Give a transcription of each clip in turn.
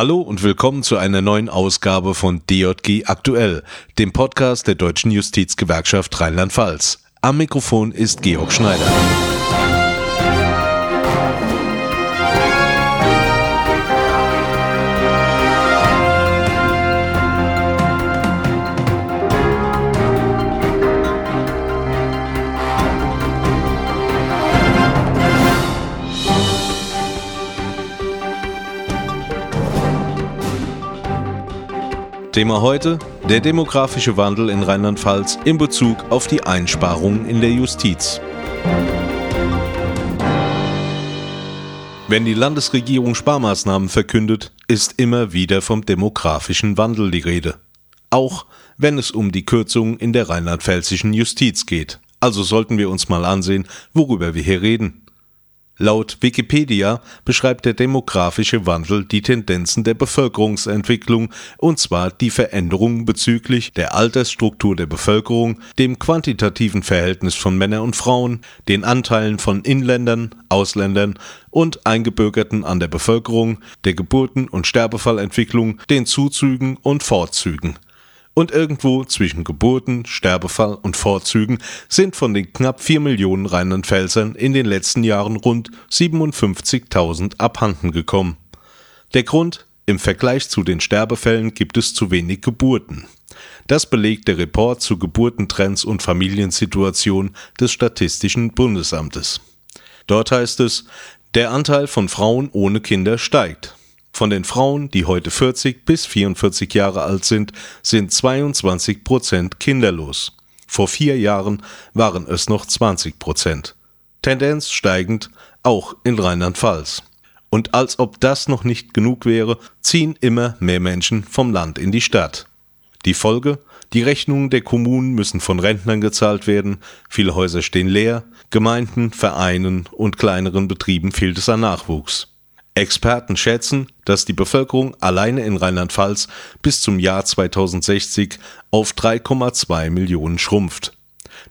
Hallo und willkommen zu einer neuen Ausgabe von DJG Aktuell, dem Podcast der Deutschen Justizgewerkschaft Rheinland-Pfalz. Am Mikrofon ist Georg Schneider. Thema heute: der demografische Wandel in Rheinland-Pfalz in Bezug auf die Einsparungen in der Justiz. Wenn die Landesregierung Sparmaßnahmen verkündet, ist immer wieder vom demografischen Wandel die Rede. Auch wenn es um die Kürzungen in der rheinland-pfälzischen Justiz geht. Also sollten wir uns mal ansehen, worüber wir hier reden. Laut Wikipedia beschreibt der demografische Wandel die Tendenzen der Bevölkerungsentwicklung, und zwar die Veränderungen bezüglich der Altersstruktur der Bevölkerung, dem quantitativen Verhältnis von Männern und Frauen, den Anteilen von Inländern, Ausländern und Eingebürgerten an der Bevölkerung, der Geburten- und Sterbefallentwicklung, den Zuzügen und Fortzügen und irgendwo zwischen Geburten, Sterbefall und Vorzügen sind von den knapp 4 Millionen Rheinland-Pfälzern in den letzten Jahren rund 57.000 abhanden gekommen. Der Grund? Im Vergleich zu den Sterbefällen gibt es zu wenig Geburten. Das belegt der Report zu Geburtentrends und Familiensituation des Statistischen Bundesamtes. Dort heißt es, der Anteil von Frauen ohne Kinder steigt. Von den Frauen, die heute 40 bis 44 Jahre alt sind, sind 22 Prozent kinderlos. Vor vier Jahren waren es noch 20 Prozent. Tendenz steigend, auch in Rheinland-Pfalz. Und als ob das noch nicht genug wäre, ziehen immer mehr Menschen vom Land in die Stadt. Die Folge? Die Rechnungen der Kommunen müssen von Rentnern gezahlt werden, viele Häuser stehen leer, Gemeinden, Vereinen und kleineren Betrieben fehlt es an Nachwuchs. Experten schätzen, dass die Bevölkerung alleine in Rheinland-Pfalz bis zum Jahr 2060 auf 3,2 Millionen schrumpft.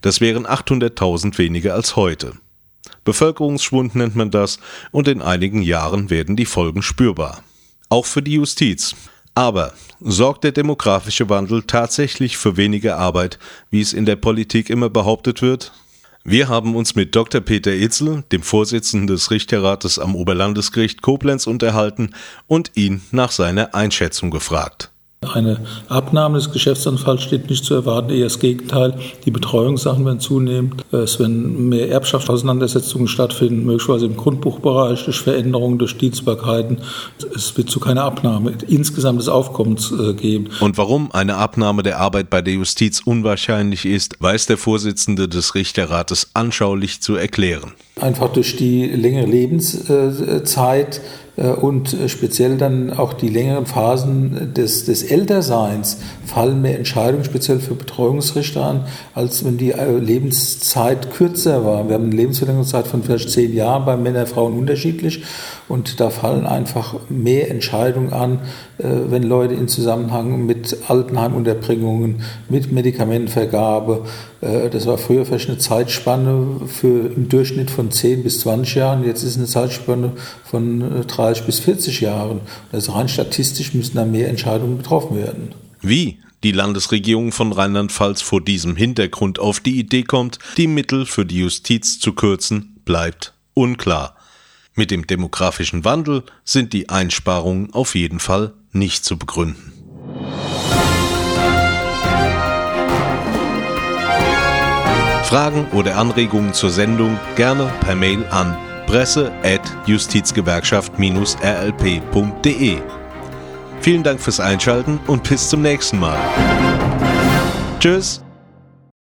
Das wären 800.000 weniger als heute. Bevölkerungsschwund nennt man das und in einigen Jahren werden die Folgen spürbar. Auch für die Justiz. Aber sorgt der demografische Wandel tatsächlich für weniger Arbeit, wie es in der Politik immer behauptet wird? Wir haben uns mit Dr. Peter Itzel, dem Vorsitzenden des Richterrates am Oberlandesgericht Koblenz, unterhalten und ihn nach seiner Einschätzung gefragt. Eine Abnahme des Geschäftsanfalls steht nicht zu erwarten, eher das Gegenteil. Die Betreuungssachen werden zunehmen. Es werden mehr Erbschaftsauseinandersetzungen stattfinden, möglicherweise im Grundbuchbereich durch Veränderungen, durch Dienstbarkeiten. Es wird zu keiner Abnahme insgesamt des Aufkommens äh, geben. Und warum eine Abnahme der Arbeit bei der Justiz unwahrscheinlich ist, weiß der Vorsitzende des Richterrates anschaulich zu erklären. Einfach durch die längere Lebenszeit äh, und äh, speziell dann auch die längeren Phasen des, des Älterseins fallen mehr Entscheidungen speziell für Betreuungsrichter an, als wenn die äh, Lebenszeit kürzer war. Wir haben eine Lebensverlängerungszeit von vielleicht zehn Jahren bei Männern und Frauen unterschiedlich und da fallen einfach mehr Entscheidungen an, wenn Leute in Zusammenhang mit Altenheimunterbringungen, mit Medikamentenvergabe, das war früher vielleicht eine Zeitspanne für im Durchschnitt von 10 bis 20 Jahren, jetzt ist eine Zeitspanne von 30 bis 40 Jahren. Also rein statistisch müssen da mehr Entscheidungen getroffen werden. Wie die Landesregierung von Rheinland-Pfalz vor diesem Hintergrund auf die Idee kommt, die Mittel für die Justiz zu kürzen, bleibt unklar. Mit dem demografischen Wandel sind die Einsparungen auf jeden Fall nicht zu begründen. Fragen oder Anregungen zur Sendung gerne per Mail an presse.justizgewerkschaft-rlp.de. Vielen Dank fürs Einschalten und bis zum nächsten Mal. Tschüss.